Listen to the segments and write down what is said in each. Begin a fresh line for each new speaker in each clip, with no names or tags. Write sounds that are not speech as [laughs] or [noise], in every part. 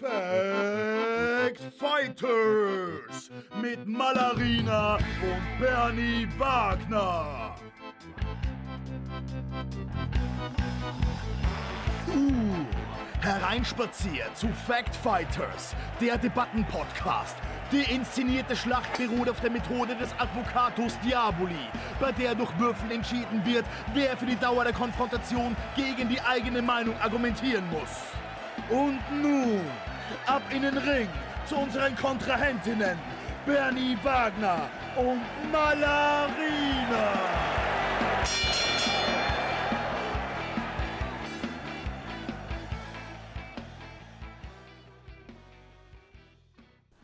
Fact Fighters mit Malarina und Bernie Wagner. Uh, hereinspaziert zu Fact Fighters, der Debattenpodcast. Die inszenierte Schlacht beruht auf der Methode des Advocatus Diaboli, bei der durch Würfel entschieden wird, wer für die Dauer der Konfrontation gegen die eigene Meinung argumentieren muss. Und nun, ab in den Ring zu unseren Kontrahentinnen, Bernie Wagner und Malarina.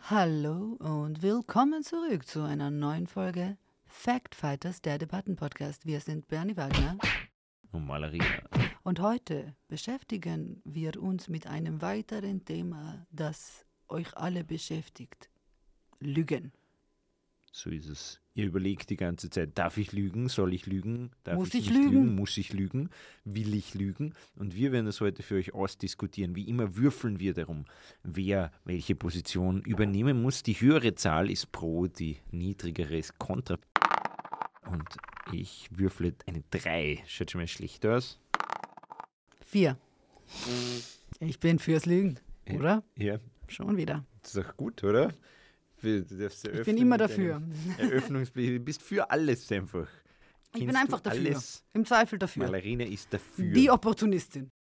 Hallo und willkommen zurück zu einer neuen Folge Fact Fighters, der Debattenpodcast. Wir sind Bernie Wagner
Und Malerina.
Und heute beschäftigen wir uns mit einem weiteren Thema, das euch alle beschäftigt. Lügen.
So ist es. Ihr überlegt die ganze Zeit, darf ich lügen? Soll ich lügen? Darf
Muss ich
nicht
lügen?
Muss ich lügen? Will ich lügen? Und wir werden das heute für euch ausdiskutieren. Wie immer würfeln wir darum, wer welche Position übernehmen muss. Die höhere Zahl ist pro, die niedrigere ist kontra. Und ich würfle eine 3. Schaut schon mal schlecht aus.
Vier. Ich bin fürs Lügen, oder?
Ja,
Schon wieder.
das ist doch gut, oder? Du darfst
Ich bin immer dafür.
Eröffnungsblick. Du bist für alles einfach.
Ich bin
Kennst
einfach dafür.
Alles?
Im Zweifel dafür.
Malerina ist dafür.
Die Opportunistin.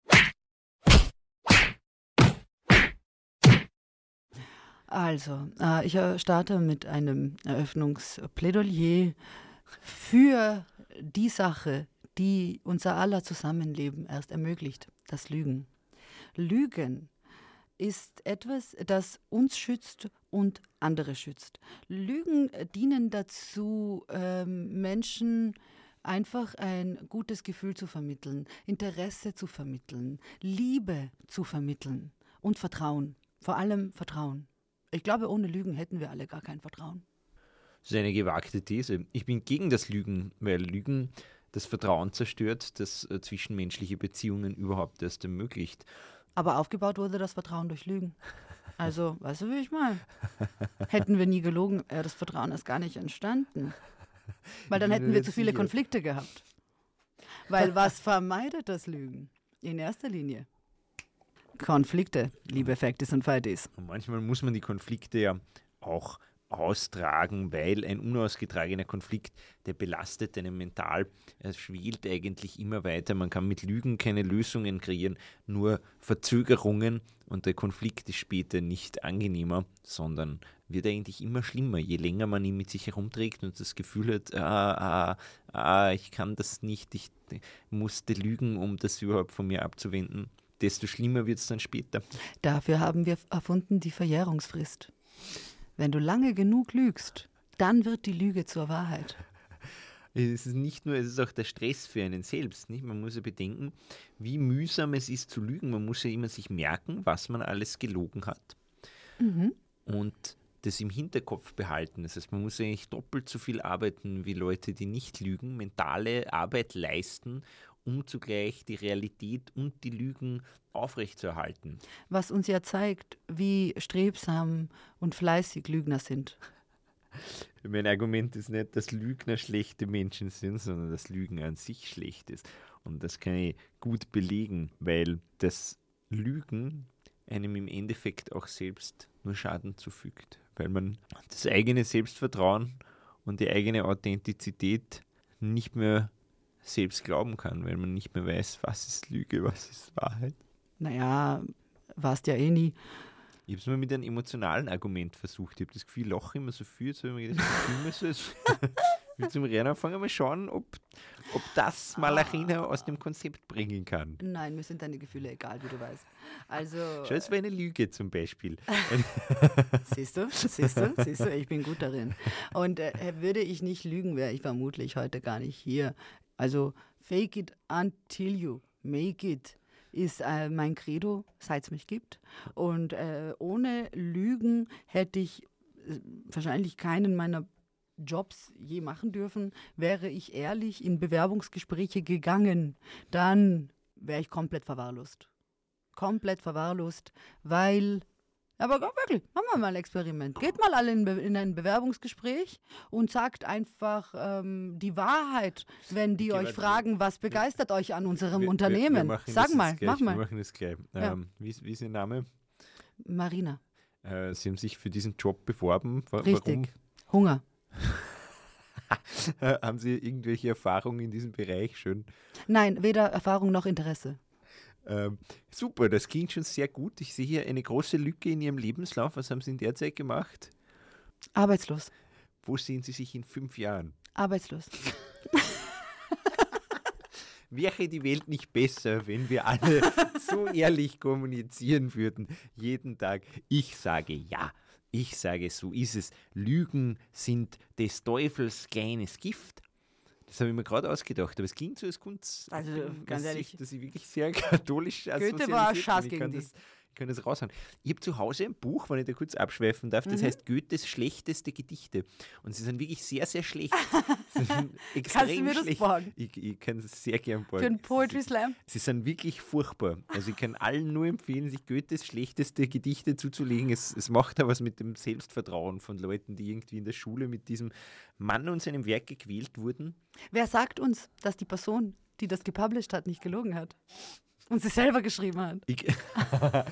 Also, äh, ich äh, starte mit einem Eröffnungsplädoyer für die Sache, die unser aller Zusammenleben erst ermöglicht, das Lügen. Lügen ist etwas, das uns schützt und andere schützt. Lügen äh, dienen dazu, ähm, Menschen einfach ein gutes Gefühl zu vermitteln, Interesse zu vermitteln, Liebe zu vermitteln und Vertrauen. Vor allem Vertrauen. Ich glaube, ohne Lügen hätten wir alle gar kein Vertrauen.
Das ist eine gewagte These. Ich bin gegen das Lügen, weil Lügen das Vertrauen zerstört, das äh, zwischenmenschliche Beziehungen überhaupt erst ermöglicht.
Aber aufgebaut wurde das Vertrauen durch Lügen. Also, weißt du, wie ich meine? Hätten wir nie gelogen, wäre das Vertrauen erst gar nicht entstanden. Weil dann hätten wir zu viele. Konflikte gehabt. Weil was vermeidet das Lügen? In erster Linie. Konflikte, liebe Facties und Fighties.
Und manchmal muss man die Konflikte ja auch austragen, weil ein unausgetragener Konflikt, der belastet einen mental. Er schwelt eigentlich immer weiter. Man kann mit Lügen keine Lösungen kreieren, nur Verzögerungen und der Konflikt ist später nicht angenehmer, sondern wird eigentlich immer schlimmer, je länger man ihn mit sich herumträgt und das Gefühl hat, ah, ah, ah, ich kann das nicht, ich musste lügen, um das überhaupt von mir abzuwenden. Desto schlimmer wird es dann später.
Dafür haben wir erfunden die Verjährungsfrist. Wenn du lange genug lügst, dann wird die Lüge zur Wahrheit.
Es ist nicht nur, es ist auch der Stress für einen selbst. Nicht? Man muss ja bedenken, wie mühsam es ist zu lügen. Man muss ja immer sich merken, was man alles gelogen hat. Und das im Hinterkopf behalten. Das heißt, man muss eigentlich doppelt so viel arbeiten wie Leute, die nicht lügen, mentale Arbeit leisten, um zugleich die Realität und die Lügen aufrechtzuerhalten.
Was uns ja zeigt, wie strebsam und fleißig Lügner sind. [laughs]
Mein Argument ist nicht, dass Lügner schlechte Menschen sind, sondern dass Lügen an sich schlecht ist. Und das kann ich gut belegen, weil das Lügen einem im Endeffekt auch selbst nur Schaden zufügt. Weil man das eigene Selbstvertrauen und die eigene Authentizität nicht mehr selbst glauben kann, weil man nicht mehr weiß, was ist Lüge, was ist Wahrheit.
Naja, warst ja eh nie.
Ich habe es mal mit einem emotionalen Argument versucht. Ich habe das Gefühl, lache immer so viel. So habe ich mir gedacht, ich will zum Rennen anfangen, mal schauen, ob, ob das Malarina aus dem Konzept bringen kann.
Nein, mir sind deine Gefühle egal, wie du weißt. Also,
Schau, es war eine Lüge zum Beispiel. [laughs]
siehst du, siehst du, siehst du, ich bin gut darin. Und äh, würde ich nicht lügen, wäre ich vermutlich heute gar nicht hier. Also, fake it until you make it ist äh, mein Credo, seit es mich gibt. Und äh, ohne Lügen hätte ich äh, wahrscheinlich keinen meiner Jobs je machen dürfen. Wäre ich ehrlich in Bewerbungsgespräche gegangen, dann wäre ich komplett verwahrlost. komplett verwahrlost, weil aber wirklich, machen wir mal ein Experiment. Geht mal alle in, Be in ein Bewerbungsgespräch und sagt einfach ähm, die Wahrheit, wenn die euch fragen, was begeistert euch an unserem
Wir-
Unternehmen.
Wir, wir
Sag mal,
gleich.
mach mal.
Wir machen das gleich.
Ja.
Ähm, wie, ist- wie ist Ihr Name?
Marina,
Äh, Sie haben sich für diesen Job beworben. Wa-
richtig. Hunger.
Warum? [laughs] haben Sie irgendwelche Erfahrungen in diesem Bereich schon?
Nein, weder Erfahrung noch Interesse.
Ähm, super, das klingt schon sehr gut. Ich sehe hier eine große Lücke in Ihrem Lebenslauf. Was haben Sie in der Zeit gemacht?
Arbeitslos.
Wo sehen Sie sich in fünf Jahren?
Arbeitslos. [laughs]
Wäre die Welt nicht besser, wenn wir alle [laughs] so ehrlich kommunizieren würden, jeden Tag? Ich sage ja. Ich sage, so ist es. Lügen sind des Teufels kleines Gift. Das habe ich mir gerade ausgedacht, aber es klingt so, als Kunst.
Also, ganz ehrlich.
dass ich wirklich sehr [laughs] katholisch
Goethe war
bin. Ich
gegen
das, kann das raushauen. Ich habe zu Hause ein Buch, wenn ich da kurz abschweifen darf,
Mhm.
das heißt Goethes schlechteste Gedichte. Und sie sind wirklich sehr, sehr schlecht. [laughs] Sie sind [laughs] extrem
mir das
schlecht.
borgen?
Ich, ich kann es sehr gern borgen.
Für einen Poetry Slam.
Sie sind wirklich furchtbar. Also ich kann allen nur empfehlen, sich Goethes schlechteste Gedichte zuzulegen. Es, es macht da was mit dem Selbstvertrauen von Leuten, die irgendwie in der Schule mit diesem Mann und seinem Werk gequält wurden.
Wer sagt uns, dass die Person, die das gepublished hat, nicht gelogen hat? Und sie selber geschrieben hat.
Ich, [laughs] ich habe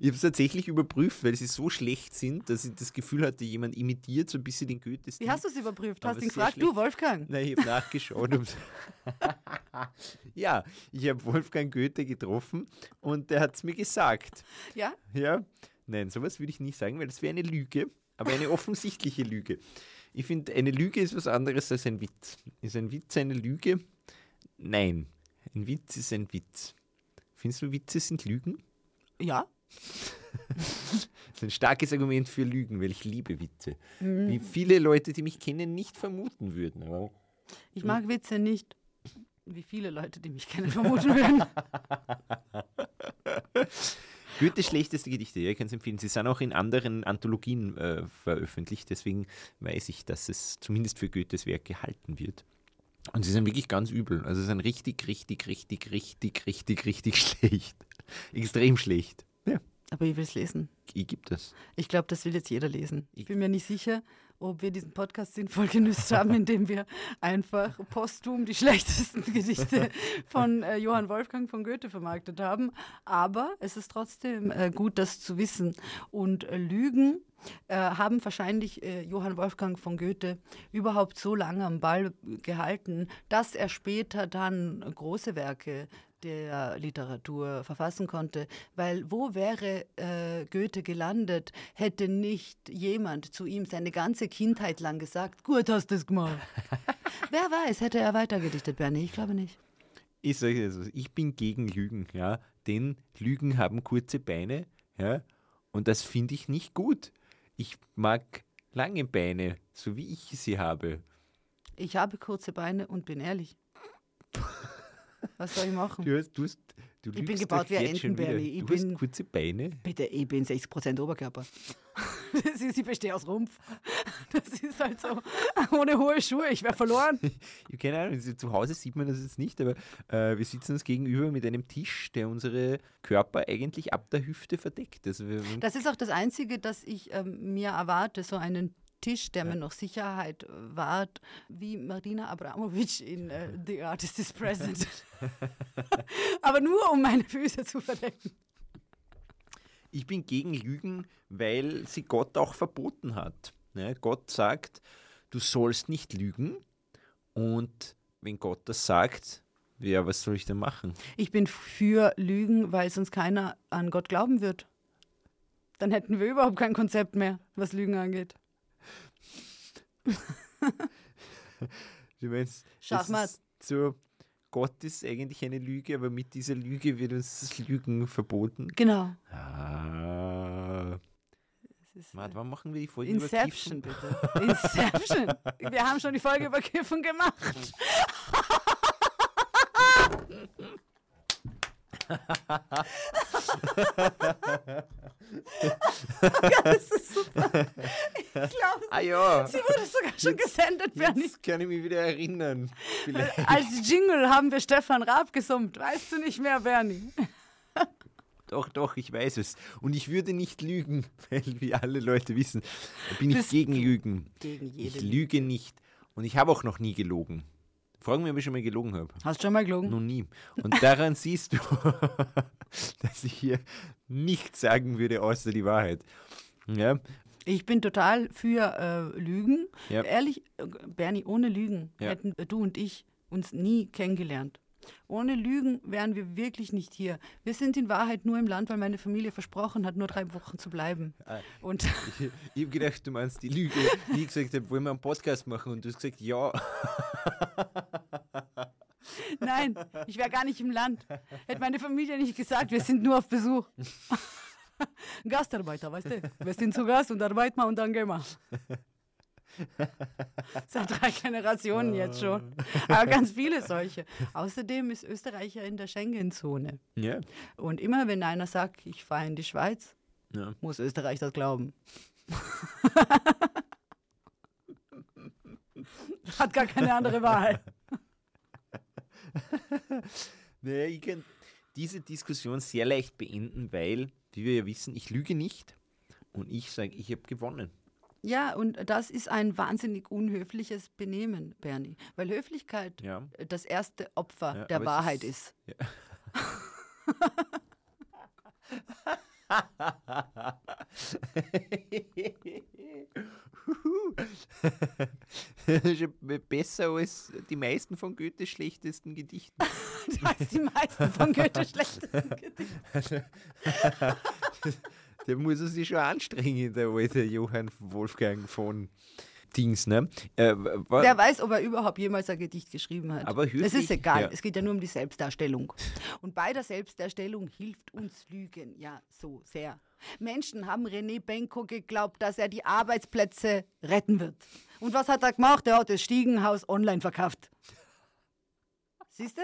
es tatsächlich überprüft, weil sie so schlecht sind, dass ich das Gefühl hatte, jemand imitiert so ein bisschen den Goethes.
Wie hast du es überprüft?
Aber
Hast ihn
sehr
gefragt,
schlecht.
du Wolfgang?
Nein, ich habe nachgeschaut. [laughs] ja, ich habe Wolfgang Goethe getroffen und der hat es mir gesagt.
Ja?
Ja, nein, sowas würde ich nicht sagen, weil das wäre eine Lüge, aber eine offensichtliche Lüge. Ich finde, eine Lüge ist was anderes als ein Witz. Ist ein Witz eine Lüge? Nein, ein Witz ist ein Witz. Findest du, Witze sind Lügen?
Ja.
Das [laughs] ist ein starkes Argument für Lügen, weil ich liebe Witze.
Mhm.
Wie viele Leute, die mich kennen, nicht vermuten würden. Aber
Ich mag Witze nicht, wie viele Leute, die mich kennen, vermuten würden. [laughs]
Goethes schlechteste Gedichte, ja, ich kann es empfehlen. Sie sind auch in anderen Anthologien äh, veröffentlicht, deswegen weiß ich, dass es zumindest für Goethes Werk gehalten wird. Und sie sind wirklich ganz übel. Also sie sind richtig, richtig, richtig, richtig, richtig, richtig [laughs] schlecht. Extrem schlecht. Ja,
Aber ich will es lesen.
ich gibt das.
Ich glaube, das will jetzt jeder lesen. Ich bin mir nicht sicher, ob wir diesen Podcast sinnvoll genützt haben, indem wir einfach posthum die schlechtesten [laughs] Gedichte von äh, Johann Wolfgang von Goethe vermarktet haben. Aber es ist trotzdem äh, gut, das zu wissen. Und äh, Lügen äh, haben wahrscheinlich äh, Johann Wolfgang von Goethe überhaupt so lange am Ball gehalten, dass er später dann große Werke der Literatur verfassen konnte. Weil wo wäre äh, Goethe gelandet, hätte nicht jemand zu ihm seine ganze Kindheit lang gesagt, gut hast du es gemacht. [laughs] Wer weiß, hätte er weitergedichtet, Bernie? Ich glaube nicht.
Ich sage also, ich bin gegen Lügen, ja, denn Lügen haben kurze Beine, ja, und das finde ich nicht gut. Ich mag lange Beine, so wie ich sie habe.
Ich habe kurze Beine und bin ehrlich. [laughs] [laughs] Was soll ich machen?
Du hast, du hast, du
bin
lügst
gebaut wie ein. Entenberli. Ich
Du hast
bin-
kurze Beine.
Bitte, ich bin 60% Oberkörper. [laughs] Das ist, ich bestehe aus Rumpf. [laughs] Das ist halt so, ohne hohe Schuhe, ich wäre verloren.
Ich keine Ahnung, zu Hause sieht man das jetzt nicht, aber äh, wir sitzen uns gegenüber mit einem Tisch, der unsere Körper eigentlich ab der Hüfte verdeckt. Also
Das ist auch das Einzige, das ich ähm, mir erwarte, so einen Tisch, der mir noch Sicherheit äh, wahrt, wie Marina Abramovic in äh, [laughs] The Artist is Present. [laughs] Aber nur, um meine Füße zu verdecken.
Ich bin gegen Lügen, weil sie Gott auch verboten hat. Ne? Gott sagt, du sollst nicht lügen. Und wenn Gott das sagt, ja, was soll ich denn machen?
Ich bin für Lügen, weil sonst keiner an Gott glauben wird. Dann hätten wir überhaupt kein Konzept mehr, was Lügen angeht. [laughs]
Du meinst, das ist so, Gott ist eigentlich eine Lüge, aber mit dieser Lüge wird uns das Lügen verboten.
Genau.
Ah.
Äh,
wann machen wir die Folge
Inception,
über
bitte. Inception. Wir haben schon die Folge über Kiffen gemacht. [laughs] [laughs] das ist super. Ich glaube,
Ah ja,
sie wurde sogar schon gesendet, Bernie.
jetzt kann ich mich wieder erinnern. Vielleicht.
Als Jingle haben wir Stefan Raab gesummt. Weißt du nicht mehr, Bernie?
Doch, doch, ich weiß es. Und ich würde nicht lügen, [laughs] weil, wie alle Leute wissen, bin ich
Das-
gegen Lügen.
Gegen
Ich
jede.
lüge nicht. Und ich habe auch noch nie gelogen. Fragen mich, ob ich schon mal gelogen habe.
Hast du schon mal gelogen?
Noch nie. Und daran [laughs] siehst du, [laughs] dass ich hier nichts sagen würde, außer die Wahrheit. Ja,
Ich bin total für äh, Lügen.
Ja.
Ehrlich, Bernie, ohne Lügen
Ja.
hätten du und ich uns nie kennengelernt. Ohne Lügen wären wir wirklich nicht hier. Wir sind in Wahrheit nur im Land, weil meine Familie versprochen hat, nur drei Wochen zu bleiben.
Ah.
Und [laughs]
ich, ich habe gedacht, du meinst die Lüge, die ich gesagt habe, wollen wir einen Podcast machen? Und du hast gesagt, ja.
nein, ich wäre gar nicht im Land. Hätte meine Familie nicht gesagt, wir sind nur auf Besuch. [laughs] [laughs] Gastarbeiter, weißt du? Wir sind zu Gast und arbeiten wir und dann gehen [laughs] wir. Seit drei Generationen jetzt schon. [laughs] Aber ganz viele solche. Außerdem ist Österreich ja in der Schengen-Zone.
Ja.
Und immer wenn einer sagt, ich fahre in die Schweiz,
ja.
muss Österreich das glauben. Hat gar keine andere Wahl.
Naja, ich kann diese Diskussion sehr leicht beenden, weil, wie wir ja wissen, ich lüge nicht und ich sage, ich habe gewonnen.
Ja, und das ist ein wahnsinnig unhöfliches Benehmen, Bernie. Weil Höflichkeit
Ja.
das erste Opfer
Ja,
der Wahrheit
ist-
ist. [laughs] [laughs] [laughs] [laughs]
Das ist besser als die meisten von Goethes schlechtesten Gedichten. [laughs]
Ist die meisten von Goethe schlechtesten Gedichte. [laughs]
Der muss er sich schon anstrengen, der alte Johann Wolfgang von Dings, ne? Äh,
Wer weiß, ob er überhaupt jemals ein Gedicht geschrieben hat.
Aber
es ist egal,
ja.
es geht ja nur um die Selbstdarstellung. Und bei der Selbstdarstellung hilft uns Lügen ja so sehr. Menschen haben René Benko geglaubt, dass er die Arbeitsplätze retten wird. Und was hat er gemacht? Er hat das Stiegenhaus online verkauft. Siehst du?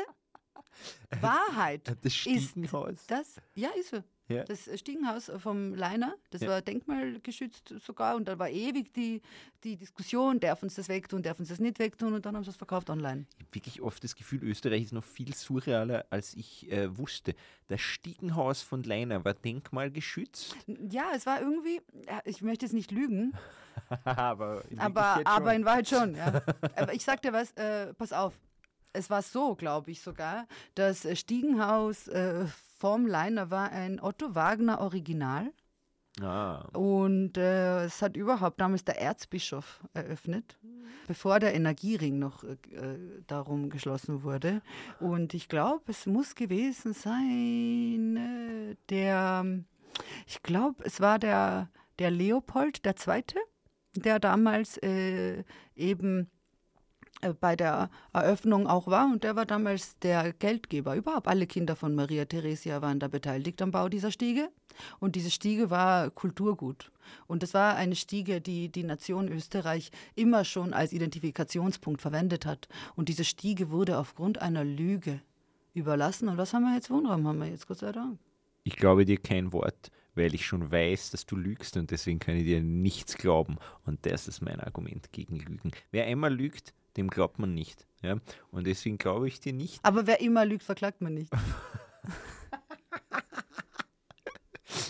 Wahrheit
das
ist
Stiegenhaus.
das. Ja, ist so.
Ja.
Das Stiegenhaus vom Leiner, das
Ja.
war denkmalgeschützt sogar und da war ewig die, die Diskussion, darf uns das wegtun, darf uns das nicht wegtun und dann haben sie es verkauft online.
Ich habe wirklich oft das Gefühl, Österreich ist noch viel surrealer, als ich äh, wusste. Das Stiegenhaus von Leiner war denkmalgeschützt.
Ja, es war irgendwie, ich möchte jetzt nicht lügen, [laughs]
aber in
aber, aber in Wahrheit schon. Ja. aber ich sag dir was, äh, pass auf. Es war so, glaube ich sogar, das äh, Stiegenhaus äh, vom Leiner war ein Otto Wagner Original.
Ah,
Und äh, es hat überhaupt damals der Erzbischof eröffnet, bevor der Energiering noch äh, äh, darum geschlossen wurde. Und ich glaube, es muss gewesen sein, äh, der, ich glaube, es war der, der Leopold II., der damals eben bei der Eröffnung auch war und der war damals der Geldgeber. Überhaupt alle Kinder von Maria Theresia waren da beteiligt am Bau dieser Stiege. Und diese Stiege war Kulturgut. Und das war eine Stiege, die die Nation Österreich immer schon als Identifikationspunkt verwendet hat. Und diese Stiege wurde aufgrund einer Lüge überlassen. Und was haben wir jetzt? Wohnraum haben wir jetzt, Gott sei Dank.
ich glaube dir kein Wort, weil ich schon weiß, dass du lügst und deswegen kann ich dir nichts glauben. Und das ist mein Argument gegen Lügen. Wer einmal lügt, dem glaubt man nicht. Ja? Und deswegen glaube ich dir nicht.
Aber wer immer lügt, verklagt man nicht. [laughs]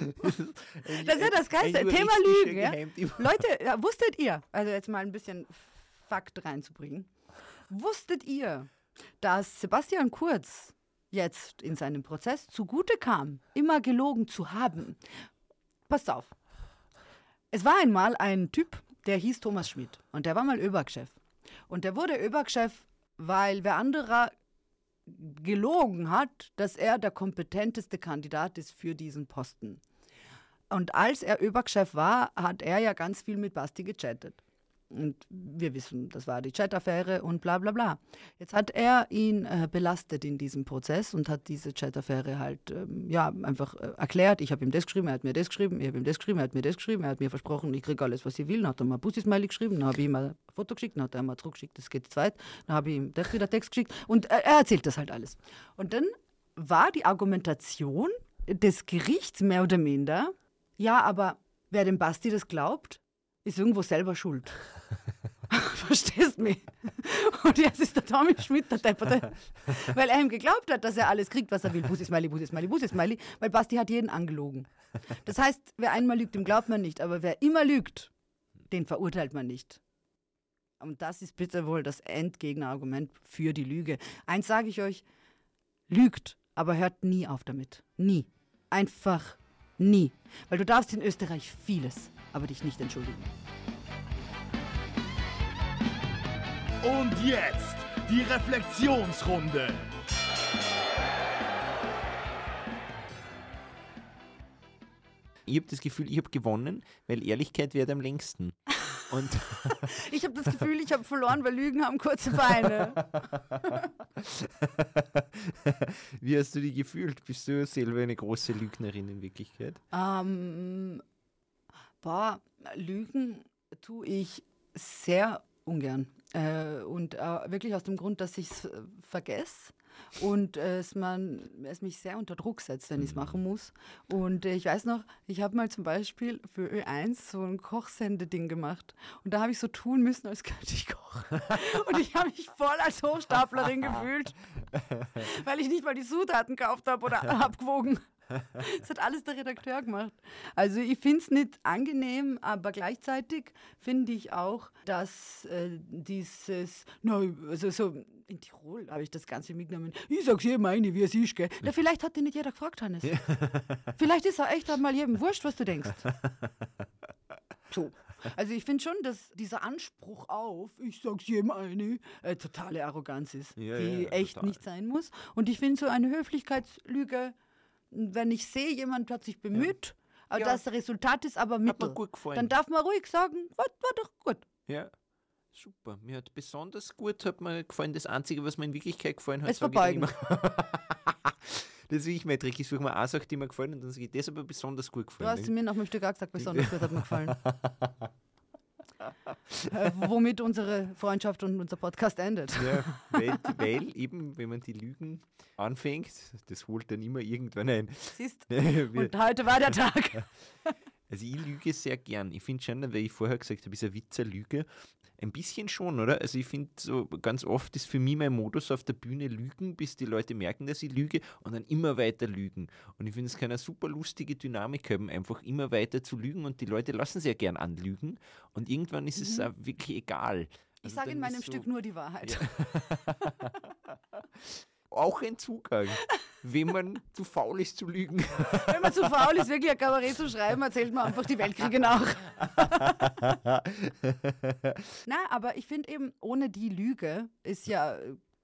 Das ist ja das Geilste. Thema Lügen. Ja? Leute, ja, wusstet ihr, also jetzt mal ein bisschen Fakt reinzubringen, wusstet ihr, dass Sebastian Kurz jetzt in seinem Prozess zugute kam, immer gelogen zu haben? Passt auf. Es war einmal ein Typ, der hieß Thomas Schmidt und der war mal ÖBAG-Chef. Und der wurde ÖBAG-Chef, weil wer anderer gelogen hat, dass er der kompetenteste Kandidat ist für diesen Posten. Und als er ÖBAG-Chef war, hat er ja ganz viel mit Basti gechattet. Und wir wissen, das war die Chat-Affäre und bla bla bla. Jetzt hat er ihn äh, belastet in diesem Prozess und hat diese Chat-Affäre halt ähm, ja, einfach äh, erklärt. Ich habe ihm das geschrieben, er hat mir das geschrieben, ich habe ihm das geschrieben, er hat mir das geschrieben, er hat mir versprochen, ich kriege alles, was ich will. Dann hat er mal ein Pussy-Smiley geschrieben, dann habe ich ihm ein Foto geschickt, dann hat er mal zurückgeschickt, das geht zweit. Dann habe ich ihm das wieder Text geschickt und äh, er erzählt das halt alles. Und dann war die Argumentation des Gerichts mehr oder minder, ja, aber wer dem Basti das glaubt, ist irgendwo selber schuld. [laughs] verstehst mich? Und jetzt ist der Tommy Schmidt der Depperte, weil er ihm geglaubt hat, dass er alles kriegt, was er will. Bussi Smiley, Bussi Smiley, Bussi Smiley, weil Basti hat jeden angelogen. Das heißt, wer einmal lügt, dem glaubt man nicht, aber wer immer lügt, den verurteilt man nicht. Und das ist bitte wohl das Endgegnerargument für die Lüge. Eins sage ich euch, lügt, aber hört nie auf damit. Nie. Einfach nie. Weil du darfst in Österreich vieles, aber dich nicht entschuldigen.
Und jetzt die Reflexionsrunde.
Ich habe das Gefühl, ich habe gewonnen, weil Ehrlichkeit wird am längsten. Und [laughs]
Ich habe das Gefühl, ich habe verloren, weil Lügen haben kurze Beine. [laughs]
wie hast du dich gefühlt? Bist du selber eine große Lügnerin in Wirklichkeit?
Ähm, boah, Lügen tue ich sehr ungern. Äh, und äh, wirklich aus dem Grund, dass ich es äh, vergesse und es, man, es mich sehr unter Druck setzt, wenn ich es machen muss. Und äh, ich weiß noch, ich habe mal zum Beispiel für Ö1 so ein Kochsendeding gemacht. Und da habe ich so tun müssen, als könnte ich kochen. [laughs] und ich habe mich voll als Hochstaplerin gefühlt, [laughs] weil ich nicht mal die Zutaten gekauft habe oder [laughs] abgewogen. [laughs] Das hat alles der Redakteur gemacht. Also ich finde es nicht angenehm, aber gleichzeitig finde ich auch, dass äh, dieses, na, also so in Tirol habe ich das Ganze mitgenommen. Ich sag's jedem eine, wie es ist, gell? Na, vielleicht hat dich nicht jeder gefragt, Hannes. [laughs] Vielleicht ist er echt einmal jedem wurscht, was du denkst. [laughs] So. Also ich finde schon, dass dieser Anspruch auf, ich sag's jedem eine, äh, totale Arroganz ist,
Ja,
die
ja,
echt
total.
nicht sein muss. Und ich finde so eine Höflichkeitslüge, wenn ich sehe, jemand hat sich bemüht, aber
Ja.
das Resultat ist aber mittel, dann darf man ruhig sagen, war, war doch gut.
Ja, super. Mir hat besonders gut hat mir gefallen. Das Einzige, was mir in Wirklichkeit gefallen hat,
Es verbeugen. [laughs]
das ist wie ich mein Trick. Ich suche mir eine Sache, die mir gefallen und dann sage ich, das hat mir besonders gut
Du
gefallen.
hast mir nach dem Stück auch gesagt, besonders [laughs] gut hat mir gefallen. Äh, womit unsere Freundschaft und unser Podcast endet.
Ja, weil, weil eben, wenn man die Lügen anfängt, das holt dann immer irgendwann ein.
Siehst [laughs] Und heute war der Tag.
Also ich lüge sehr gern. Ich finde schon, weil ich vorher gesagt habe, ist eine Witzerlüge. Ein bisschen schon, oder? Also ich finde so ganz oft ist für mich mein Modus auf der Bühne lügen, bis die Leute merken, dass ich lüge und dann immer weiter lügen. Und ich finde, es kann eine super lustige Dynamik haben, einfach immer weiter zu lügen und die Leute lassen sehr gern anlügen und irgendwann ist es auch wirklich egal.
Mhm. Ich
Also
sage in meinem
so-
Stück nur die Wahrheit. [laughs] [laughs]
Auch ein Zugang, wenn man zu faul ist zu lügen.
Wenn man zu faul ist, wirklich ein Kabarett zu schreiben, erzählt man einfach die Weltkriege nach. [laughs] Na, aber ich finde eben, ohne die Lüge ist ja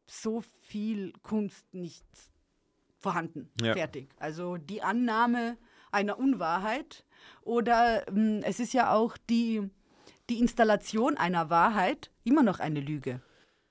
so viel Kunst nicht vorhanden,
Ja.
fertig. Also die Annahme einer Unwahrheit oder ähm, es ist ja auch die, die Installation einer Wahrheit immer noch eine Lüge.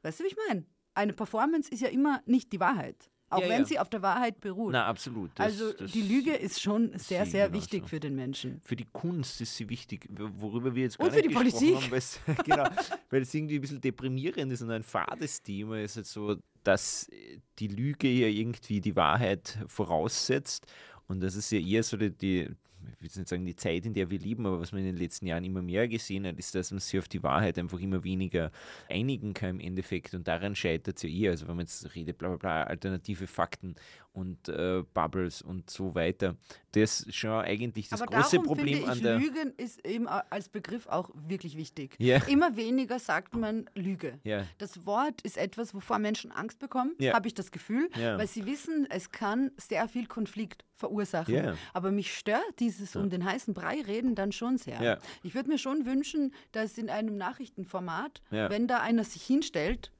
Weißt du, wie ich meine? Eine Performance ist ja immer nicht die Wahrheit, auch
Ja,
wenn
ja.
sie auf der Wahrheit beruht.
Na, absolut. Das-
also
das
die Lüge ist schon sehr, sehr wichtig für den Menschen.
für die Kunst ist sie wichtig, worüber wir jetzt gar
Und für die Politik.
haben, [laughs] genau, weil es irgendwie ein bisschen deprimierend ist und ein fades Thema ist halt so, dass äh, die Lüge ja irgendwie die Wahrheit voraussetzt und das ist ja eher so die, die ich will nicht sagen die Zeit, in der wir leben, aber was man in den letzten Jahren immer mehr gesehen hat, ist, dass man sich auf die Wahrheit einfach immer weniger einigen kann im Endeffekt und daran scheitert es ja eher. Also wenn man jetzt redet, bla bla bla, alternative Fakten und äh, Bubbles und so weiter. Das ist schon eigentlich das
Aber
große
darum
Problem
finde
an
ich,
der.
Lügen ist eben als Begriff auch wirklich wichtig.
Ja.
Immer weniger sagt man Lüge.
Ja.
Das Wort ist etwas, wovor Menschen Angst bekommen,
Ja.
habe ich das Gefühl, weil sie wissen, es kann sehr viel Konflikt verursachen. Aber mich stört dieses um den heißen Brei reden dann schon sehr. Ich würde mir schon wünschen, dass in einem Nachrichtenformat, wenn da einer sich hinstellt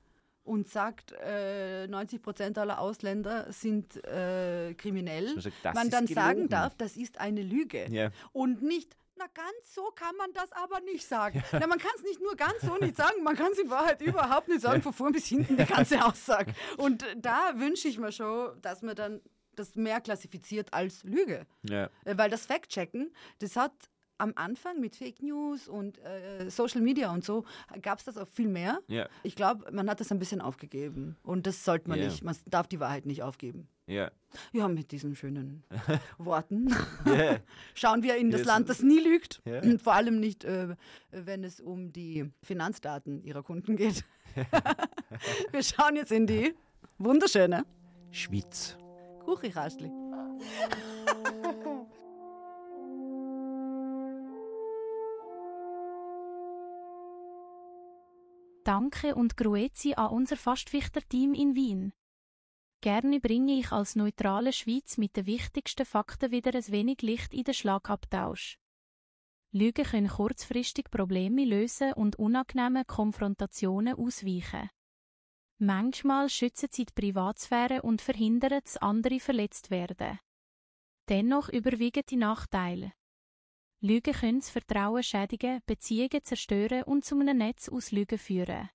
und sagt, äh, 90 Prozent aller Ausländer sind äh, kriminell,
man sagt, das
man dann sagen
gelogen.
darf, das ist eine Lüge.
Ja.
Und nicht, na ganz so kann man das aber nicht sagen. Na, man kann es nicht nur ganz so nicht sagen, man kann es in Wahrheit überhaupt nicht sagen, von vorn bis hinten die ganze [laughs] Aussage. Und da wünsche ich mir schon, dass man dann das mehr klassifiziert als Lüge.
Ja.
Äh, Weil das Fact-Checken, das hat am Anfang mit Fake News und äh, Social Media und so gab es das auch viel mehr.
Ja.
Ich glaube, man hat das ein bisschen aufgegeben. Und das sollte man
Ja.
nicht. Man darf die Wahrheit nicht aufgeben.
Ja.
Ja, mit diesen schönen [laughs] Worten [laughs] schauen wir in das
Yes.
Land, das nie lügt.
Ja.
Und vor allem nicht, äh, wenn es um die Finanzdaten ihrer Kunden geht. [laughs] wir schauen jetzt in die wunderschöne
Schwitz.
Kuchirastli.
Danke und Grüezi an unser Fastfichter-Team in Wien. Gerne bringe ich als neutrale Schweiz mit den wichtigsten Fakten wieder ein wenig Licht in den Schlagabtausch. Lügen können kurzfristig Probleme lösen und unangenehme Konfrontationen ausweichen. Manchmal schützen sie die Privatsphäre und verhindern, dass andere verletzt werden. Dennoch überwiegen die Nachteile. Lügen können das Vertrauen schädigen, Beziehungen zerstören und zu einem Netz aus Lügen führen.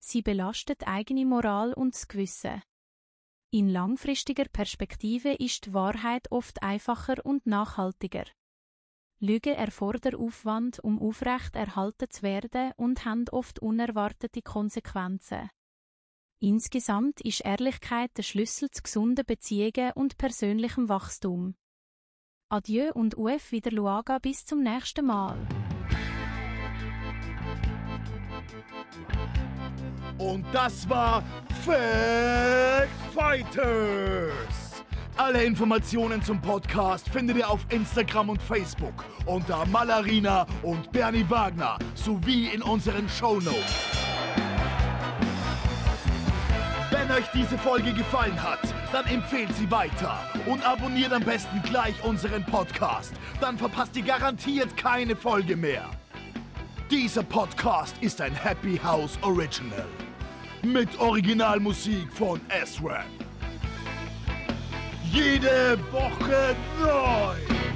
Sie belastet eigene Moral und das Gewissen. In langfristiger Perspektive ist die Wahrheit oft einfacher und nachhaltiger. Lügen erfordern Aufwand, um aufrecht erhalten zu werden und haben oft unerwartete Konsequenzen. Insgesamt ist Ehrlichkeit der Schlüssel zu gesunden Beziehungen und persönlichem Wachstum. Adieu und UF wieder Luaga bis zum nächsten Mal.
Und das war Fact Fighters. Alle Informationen zum Podcast findet ihr auf Instagram und Facebook unter Malarina und Bernie Wagner sowie in unseren Shownotes. Wenn euch diese Folge gefallen hat, dann empfehlt sie weiter und abonniert am besten gleich unseren Podcast. Dann verpasst ihr garantiert keine Folge mehr. Dieser Podcast ist ein Happy House Original. Mit Originalmusik von S-Rap. Jede Woche neu.